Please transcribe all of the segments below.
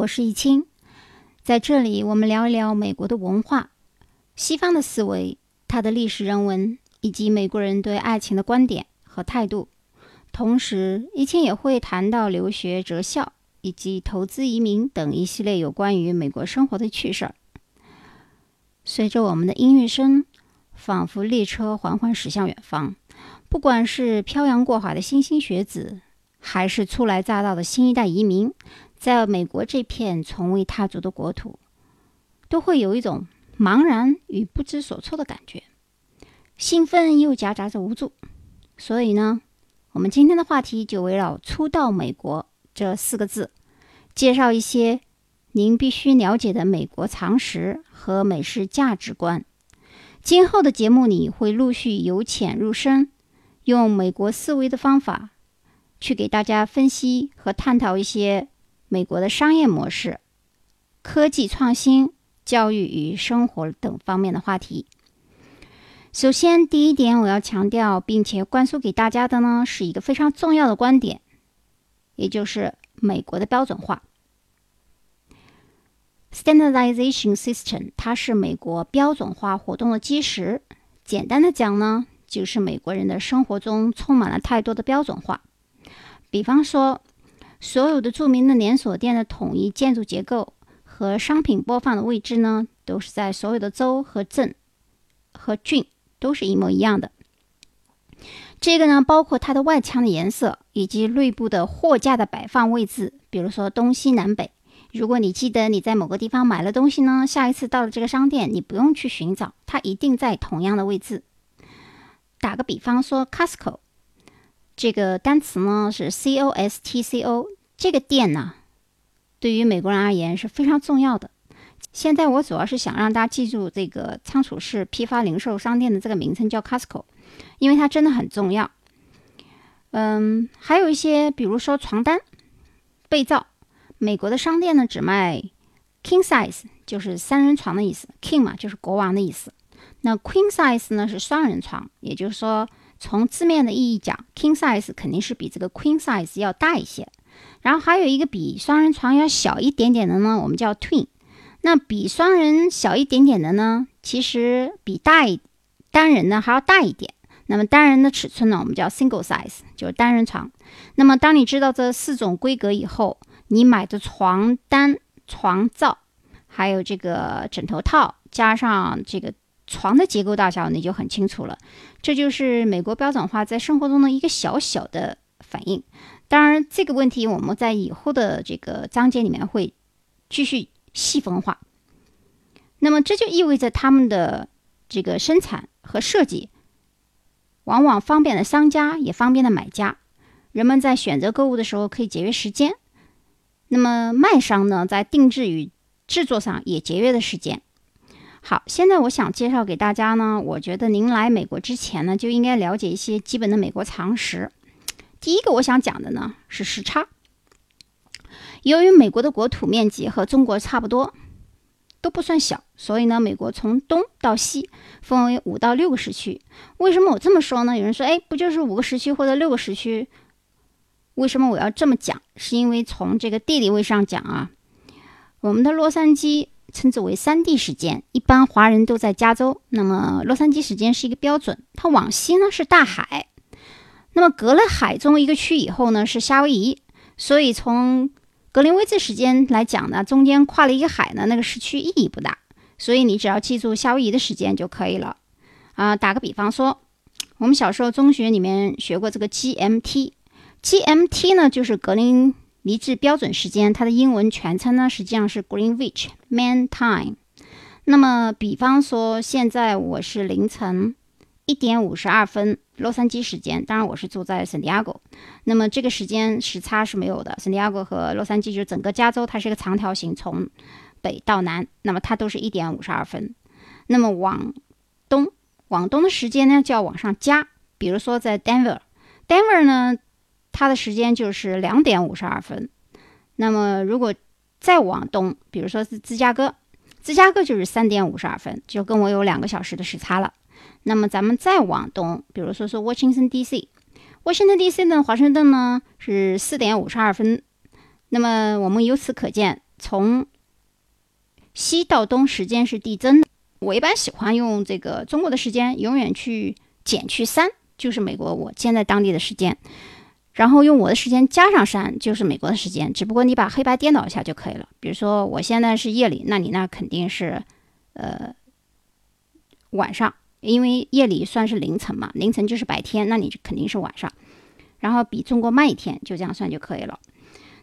我是易清，在这里我们聊一聊美国的文化、西方的思维、它的历史人文以及美国人对爱情的观点和态度。同时，易清也会谈到留学、择校以及投资移民等一系列有关于美国生活的趣事儿。随着我们的音乐声，仿佛列车缓缓驶向远方。不管是漂洋过海的莘莘学子，还是初来乍到的新一代移民，在美国这片从未踏足的国土，都会有一种茫然与不知所措的感觉，兴奋又夹杂着无助。所以呢，我们今天的话题就围绕“初到美国”这四个字，介绍一些您必须了解的美国常识和美式价值观。今后的节目里会陆续由浅入深，用美国思维的方法。去给大家分析和探讨一些美国的商业模式、科技创新、教育与生活等方面的话题。首先，第一点我要强调并且灌输给大家的呢，是一个非常重要的观点，也就是美国的标准化 （standardization system），它是美国标准化活动的基石。简单的讲呢，就是美国人的生活中充满了太多的标准化。比方说，所有的著名的连锁店的统一建筑结构和商品播放的位置呢，都是在所有的州和镇和郡都是一模一样的。这个呢，包括它的外墙的颜色以及内部的货架的摆放位置，比如说东西南北。如果你记得你在某个地方买了东西呢，下一次到了这个商店，你不用去寻找，它一定在同样的位置。打个比方说，Costco。这个单词呢是 C O S T C O，这个店呢对于美国人而言是非常重要的。现在我主要是想让大家记住这个仓储式批发零售商店的这个名称叫 Costco，因为它真的很重要。嗯，还有一些，比如说床单、被罩，美国的商店呢只卖 king size，就是三人床的意思，king 嘛就是国王的意思。那 queen size 呢是双人床，也就是说。从字面的意义讲，king size 肯定是比这个 queen size 要大一些。然后还有一个比双人床要小一点点的呢，我们叫 twin。那比双人小一点点的呢，其实比大一单人呢还要大一点。那么单人的尺寸呢，我们叫 single size，就是单人床。那么当你知道这四种规格以后，你买的床单、床罩，还有这个枕头套，加上这个。床的结构大小你就很清楚了，这就是美国标准化在生活中的一个小小的反应。当然，这个问题我们在以后的这个章节里面会继续细分化。那么这就意味着他们的这个生产和设计往往方便了商家，也方便了买家。人们在选择购物的时候可以节约时间，那么卖商呢，在定制与制作上也节约了时间。好，现在我想介绍给大家呢。我觉得您来美国之前呢，就应该了解一些基本的美国常识。第一个我想讲的呢是时差。由于美国的国土面积和中国差不多，都不算小，所以呢，美国从东到西分为五到六个时区。为什么我这么说呢？有人说，哎，不就是五个时区或者六个时区？为什么我要这么讲？是因为从这个地理位置上讲啊，我们的洛杉矶。称之为三地时间，一般华人都在加州。那么洛杉矶时间是一个标准。它往西呢是大海，那么隔了海中一个区以后呢是夏威夷。所以从格林威治时间来讲呢，中间跨了一个海呢，那个时区意义不大。所以你只要记住夏威夷的时间就可以了。啊，打个比方说，我们小时候中学里面学过这个 GMT，GMT 呢就是格林。离治标准时间，它的英文全称呢，实际上是 Greenwich Mean Time。那么，比方说，现在我是凌晨一点五十二分，洛杉矶时间。当然，我是住在圣地亚哥，那么这个时间时差是没有的。圣地亚哥和洛杉矶就整个加州，它是一个长条形，从北到南，那么它都是一点五十二分。那么往东，往东的时间呢，就要往上加。比如说在 Denver，Denver 呢。它的时间就是两点五十二分。那么，如果再往东，比如说是芝加哥，芝加哥就是三点五十二分，就跟我有两个小时的时差了。那么，咱们再往东，比如说是 Washington D.C.，Washington D.C. 呢，华盛顿呢是四点五十二分。那么我们由此可见，从西到东时间是递增的。我一般喜欢用这个中国的时间永远去减去三，就是美国我现在当地的时间，然后用我的时间加上三，就是美国的时间。只不过你把黑白颠倒一下就可以了。比如说我现在是夜里，那你那肯定是呃晚上，因为夜里算是凌晨嘛，凌晨就是白天，那你肯定是晚上。然后比中国慢一天，就这样算就可以了。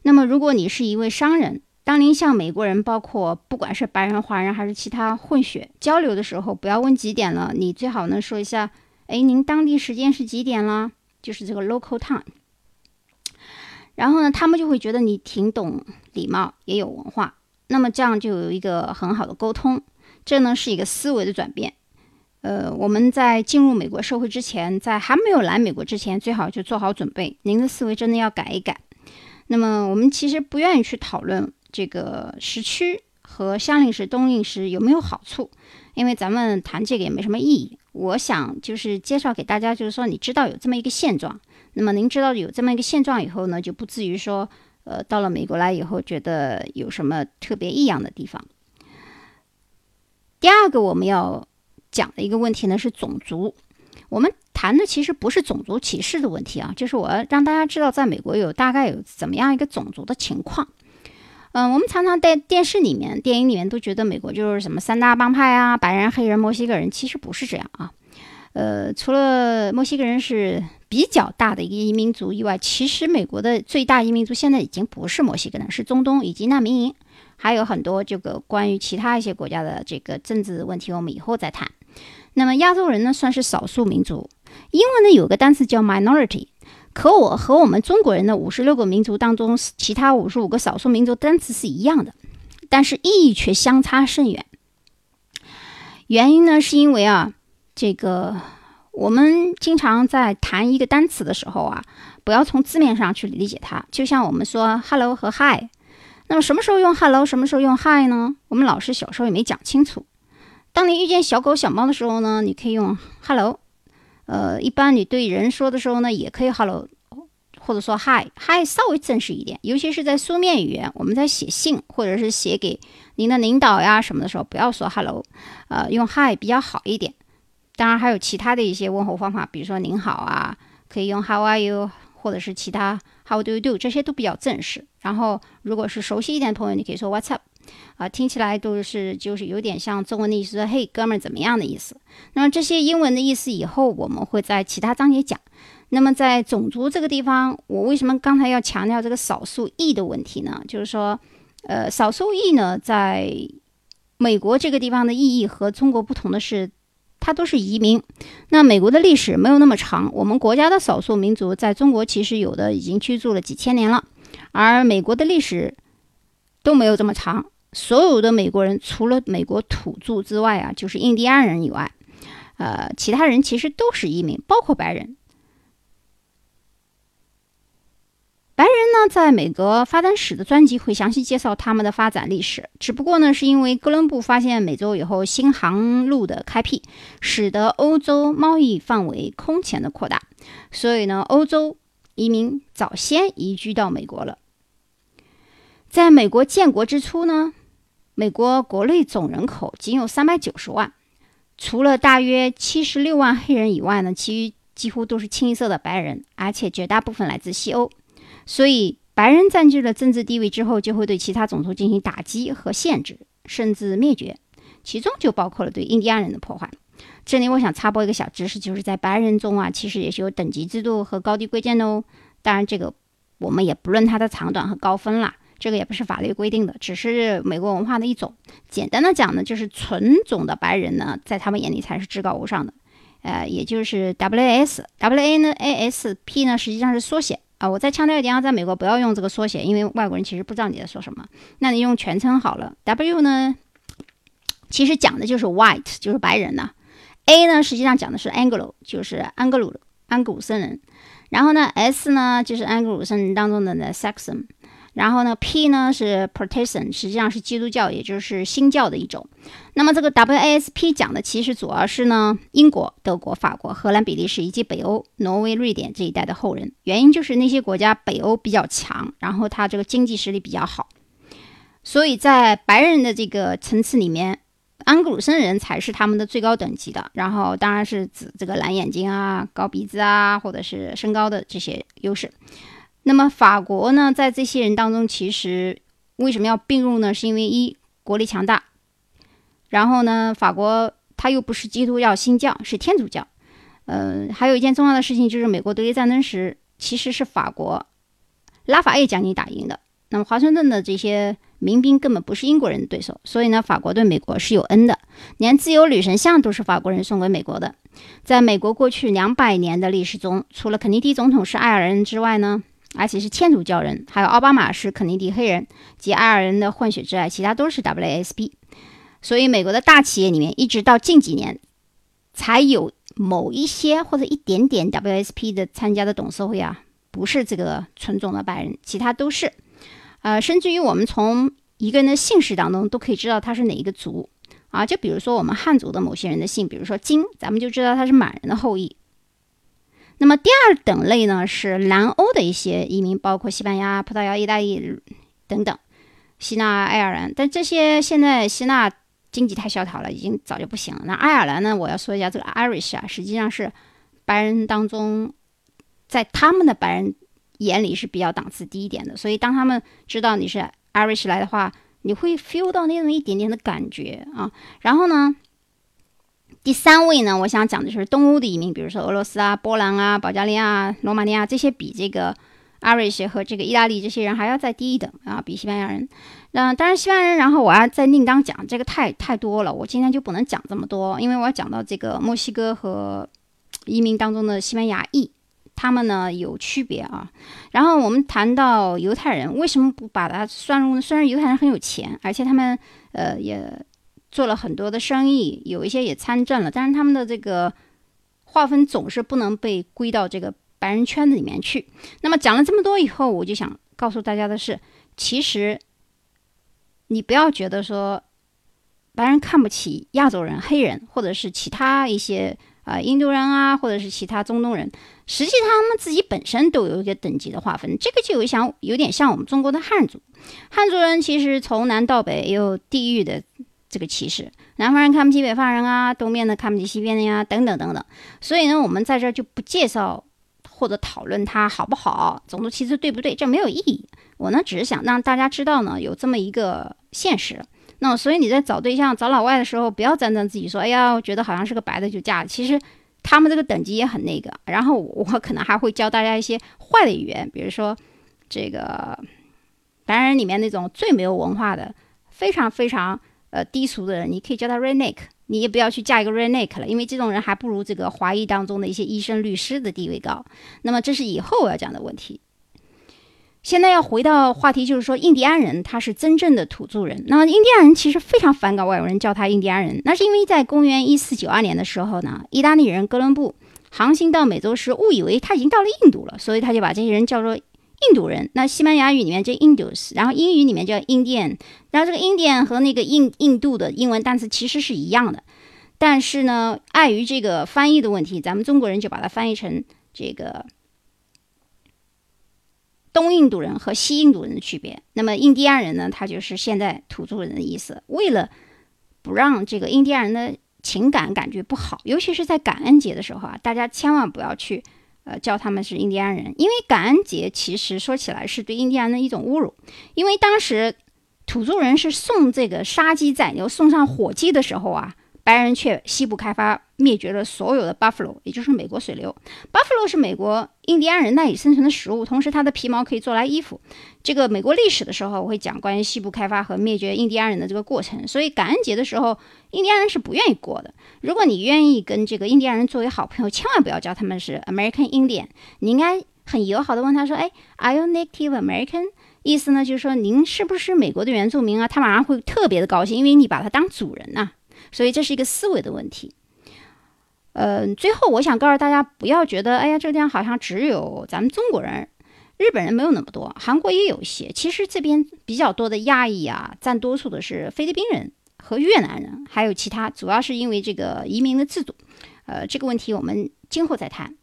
那么如果你是一位商人，当您向美国人，包括不管是白人、华人还是其他混血交流的时候，不要问几点了，你最好能说一下：“哎，您当地时间是几点了？”就是这个 local time。然后呢，他们就会觉得你挺懂礼貌，也有文化。那么这样就有一个很好的沟通。这呢是一个思维的转变。呃，我们在进入美国社会之前，在还没有来美国之前，最好就做好准备。您的思维真的要改一改。那么我们其实不愿意去讨论。这个时区和相令时、冬令时有没有好处？因为咱们谈这个也没什么意义。我想就是介绍给大家，就是说你知道有这么一个现状。那么您知道有这么一个现状以后呢，就不至于说，呃，到了美国来以后觉得有什么特别异样的地方。第二个我们要讲的一个问题呢是种族。我们谈的其实不是种族歧视的问题啊，就是我让大家知道，在美国有大概有怎么样一个种族的情况。嗯，我们常常在电视里面、电影里面都觉得美国就是什么三大帮派啊，白人、黑人、墨西哥人，其实不是这样啊。呃，除了墨西哥人是比较大的一个移民族以外，其实美国的最大移民族现在已经不是墨西哥人，是中东以及难民营，还有很多这个关于其他一些国家的这个政治问题，我们以后再谈。那么亚洲人呢，算是少数民族。英文呢有个单词叫 minority。可我和我们中国人的五十六个民族当中，其他五十五个少数民族单词是一样的，但是意义却相差甚远。原因呢，是因为啊，这个我们经常在谈一个单词的时候啊，不要从字面上去理解它。就像我们说 “hello” 和 “hi”，那么什么时候用 “hello”，什么时候用 “hi” 呢？我们老师小时候也没讲清楚。当你遇见小狗、小猫的时候呢，你可以用 “hello”。呃，一般你对人说的时候呢，也可以 hello，或者说 hi，hi 稍微正式一点，尤其是在书面语言，我们在写信或者是写给您的领导呀什么的时候，不要说 hello，呃，用 hi 比较好一点。当然还有其他的一些问候方法，比如说您好啊，可以用 how are you，或者是其他 how do you do，这些都比较正式。然后如果是熟悉一点的朋友，你可以说 what's up。啊，听起来都是就是有点像中文的意思，说“嘿，哥们儿怎么样的意思”。那么这些英文的意思，以后我们会在其他章节讲。那么在种族这个地方，我为什么刚才要强调这个少数裔的问题呢？就是说，呃，少数裔呢，在美国这个地方的意义和中国不同的是，他都是移民。那美国的历史没有那么长，我们国家的少数民族在中国其实有的已经居住了几千年了，而美国的历史都没有这么长。所有的美国人，除了美国土著之外啊，就是印第安人以外，呃，其他人其实都是移民，包括白人。白人呢，在美国发展史的专辑会详细介绍他们的发展历史。只不过呢，是因为哥伦布发现美洲以后，新航路的开辟，使得欧洲贸易范围空前的扩大，所以呢，欧洲移民早先移居到美国了。在美国建国之初呢，美国国内总人口仅有三百九十万，除了大约七十六万黑人以外呢，其余几乎都是清一色的白人，而且绝大部分来自西欧。所以，白人占据了政治地位之后，就会对其他种族进行打击和限制，甚至灭绝，其中就包括了对印第安人的破坏。这里我想插播一个小知识，就是在白人中啊，其实也是有等级制度和高低贵贱的哦。当然，这个我们也不论它的长短和高分啦。这个也不是法律规定的，只是美国文化的一种。简单的讲呢，就是纯种的白人呢，在他们眼里才是至高无上的。呃，也就是 W S，W A 呢，A S P 呢，实际上是缩写啊。我再强调一点啊，在美国不要用这个缩写，因为外国人其实不知道你在说什么。那你用全称好了。W 呢，其实讲的就是 White，就是白人呐。A 呢，实际上讲的是 Anglo，就是安格鲁安格鲁森人。然后呢，S 呢，就是安格鲁森人当中的那 Saxon。然后呢，P 呢是 Protestant，实际上是基督教，也就是新教的一种。那么这个 WASP 讲的其实主要是呢，英国、德国、法国、荷兰、比利时以及北欧、挪威、瑞典这一带的后人。原因就是那些国家北欧比较强，然后它这个经济实力比较好，所以在白人的这个层次里面，安格鲁森人才是他们的最高等级的。然后当然是指这个蓝眼睛啊、高鼻子啊，或者是身高的这些优势。那么法国呢，在这些人当中，其实为什么要并入呢？是因为一国力强大，然后呢，法国它又不是基督教新教，是天主教。呃，还有一件重要的事情就是，美国独立战争时，其实是法国拉法叶将军打赢的。那么华盛顿的这些民兵根本不是英国人的对手，所以呢，法国对美国是有恩的，连自由女神像都是法国人送给美国的。在美国过去两百年的历史中，除了肯尼迪总统是爱尔兰人之外呢？而且是天主教人，还有奥巴马是肯尼迪黑人及爱尔兰的混血之外，其他都是 WSP。所以美国的大企业里面，一直到近几年才有某一些或者一点点 WSP 的参加的董事会啊，不是这个纯种的白人，其他都是。呃，甚至于我们从一个人的姓氏当中都可以知道他是哪一个族啊。就比如说我们汉族的某些人的姓，比如说金，咱们就知道他是满人的后裔。那么第二等类呢，是南欧的一些移民，包括西班牙、葡萄牙、意大利等等，希腊、爱尔兰。但这些现在希腊经济太萧条了，已经早就不行了。那爱尔兰呢？我要说一下这个 Irish 啊，实际上是白人当中，在他们的白人眼里是比较档次低一点的。所以当他们知道你是 Irish 来的话，你会 feel 到那种一点点的感觉啊。然后呢？第三位呢，我想讲的就是东欧的移民，比如说俄罗斯啊、波兰啊、保加利亚、罗马尼亚这些，比这个 Irish 和这个意大利这些人还要再低一等啊，比西班牙人。那当然，西班牙人，然后我要再另当讲，这个太太多了，我今天就不能讲这么多，因为我要讲到这个墨西哥和移民当中的西班牙裔，他们呢有区别啊。然后我们谈到犹太人，为什么不把它算入？虽然犹太人很有钱，而且他们呃也。做了很多的生意，有一些也参政了，但是他们的这个划分总是不能被归到这个白人圈子里面去。那么讲了这么多以后，我就想告诉大家的是，其实你不要觉得说白人看不起亚洲人、黑人，或者是其他一些啊印度人啊，或者是其他中东人，实际他们自己本身都有一个等级的划分。这个就有像有点像我们中国的汉族，汉族人其实从南到北也有地域的。这个歧视，南方人看不起北方人啊，东边的看不起西边的呀，等等等等。所以呢，我们在这就不介绍或者讨论它好不好，种族歧视对不对，这没有意义。我呢，只是想让大家知道呢，有这么一个现实。那所以你在找对象、找老外的时候，不要沾沾自喜，说哎呀，我觉得好像是个白的就嫁了。其实他们这个等级也很那个。然后我可能还会教大家一些坏的语言，比如说这个白人里面那种最没有文化的，非常非常。呃，低俗的人，你可以叫他 redneck，你也不要去嫁一个 redneck 了，因为这种人还不如这个华裔当中的一些医生、律师的地位高。那么这是以后我要讲的问题。现在要回到话题，就是说印第安人他是真正的土著人。那么印第安人其实非常反感外国人叫他印第安人，那是因为在公元一四九二年的时候呢，意大利人哥伦布航行到美洲时误以为他已经到了印度了，所以他就把这些人叫做。印度人，那西班牙语里面叫 Indus，然后英语里面叫 Indian，然后这个 Indian 和那个印印度的英文单词其实是一样的，但是呢，碍于这个翻译的问题，咱们中国人就把它翻译成这个东印度人和西印度人的区别。那么印第安人呢，他就是现在土著人的意思。为了不让这个印第安人的情感感觉不好，尤其是在感恩节的时候啊，大家千万不要去。呃，叫他们是印第安人，因为感恩节其实说起来是对印第安的一种侮辱，因为当时土著人是送这个杀鸡宰牛，送上火鸡的时候啊。白人却西部开发灭绝了所有的 buffalo，也就是美国水牛。buffalo 是美国印第安人赖以生存的食物，同时它的皮毛可以做来衣服。这个美国历史的时候，我会讲关于西部开发和灭绝印第安人的这个过程。所以感恩节的时候，印第安人是不愿意过的。如果你愿意跟这个印第安人作为好朋友，千万不要叫他们是 American Indian，你应该很友好的问他说：“哎，Are you Native American？” 意思呢就是说您是不是美国的原住民啊？他马上会特别的高兴，因为你把他当主人呐。所以这是一个思维的问题。呃，最后我想告诉大家，不要觉得，哎呀，这个地方好像只有咱们中国人，日本人没有那么多，韩国也有一些。其实这边比较多的亚裔啊，占多数的是菲律宾人和越南人，还有其他，主要是因为这个移民的制度。呃，这个问题我们今后再谈。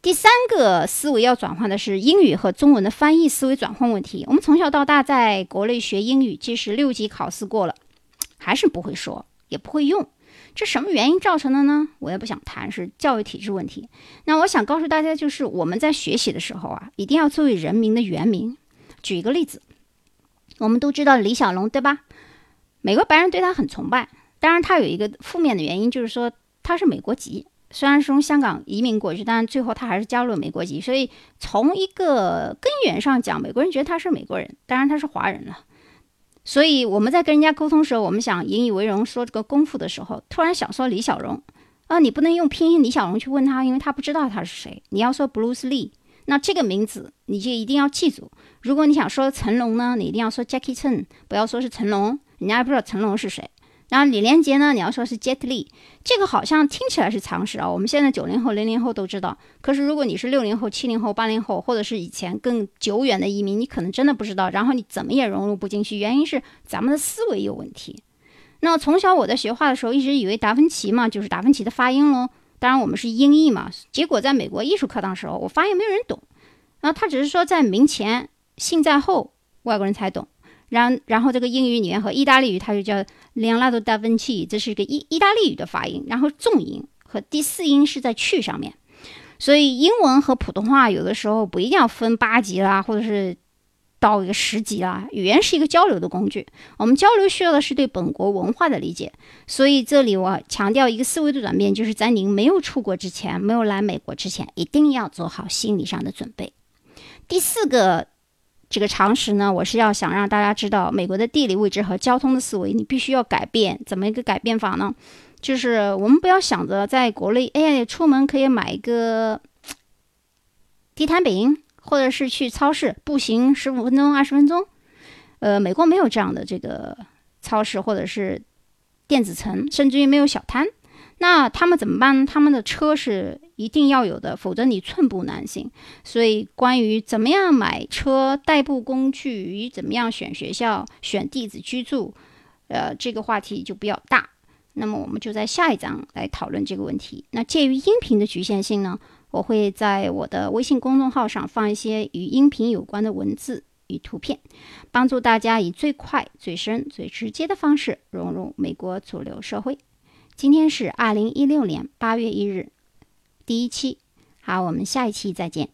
第三个思维要转换的是英语和中文的翻译思维转换问题。我们从小到大在国内学英语，即使六级考试过了，还是不会说，也不会用。这什么原因造成的呢？我也不想谈，是教育体制问题。那我想告诉大家，就是我们在学习的时候啊，一定要作为人民的原名。举一个例子，我们都知道李小龙，对吧？美国白人对他很崇拜，当然他有一个负面的原因，就是说他是美国籍。虽然是从香港移民过去，但是最后他还是加入了美国籍。所以从一个根源上讲，美国人觉得他是美国人，当然他是华人了。所以我们在跟人家沟通时候，我们想引以为荣说这个功夫的时候，突然想说李小龙啊，你不能用拼音李小龙去问他，因为他不知道他是谁。你要说 Bruce Lee，那这个名字你就一定要记住。如果你想说成龙呢，你一定要说 Jackie Chan，不要说是成龙，人家也不知道成龙是谁。然后李连杰呢？你要说是 Jet Li，这个好像听起来是常识啊。我们现在九零后、零零后都知道。可是如果你是六零后、七零后、八零后，或者是以前更久远的移民，你可能真的不知道。然后你怎么也融入不进去，原因是咱们的思维有问题。那从小我在学画的时候，一直以为达芬奇嘛就是达芬奇的发音喽。当然我们是音译嘛。结果在美国艺术课堂时候，我发现没有人懂。然后他只是说在名前姓在后，外国人才懂。然然后这个英语里面和意大利语，它就叫 Leonardo da Vinci，这是一个意意大利语的发音。然后重音和第四音是在去上面，所以英文和普通话有的时候不一定要分八级啦，或者是到一个十级啦。语言是一个交流的工具，我们交流需要的是对本国文化的理解。所以这里我强调一个思维的转变，就是在您没有出国之前，没有来美国之前，一定要做好心理上的准备。第四个。这个常识呢，我是要想让大家知道，美国的地理位置和交通的思维，你必须要改变。怎么一个改变法呢？就是我们不要想着在国内，哎呀，出门可以买一个地摊饼，或者是去超市步行十五分钟、二十分钟。呃，美国没有这样的这个超市，或者是电子城，甚至于没有小摊。那他们怎么办？他们的车是一定要有的，否则你寸步难行。所以，关于怎么样买车、代步工具与怎么样选学校、选地址居住，呃，这个话题就比较大。那么，我们就在下一章来讨论这个问题。那介于音频的局限性呢，我会在我的微信公众号上放一些与音频有关的文字与图片，帮助大家以最快、最深、最直接的方式融入美国主流社会。今天是二零一六年八月一日，第一期。好，我们下一期再见。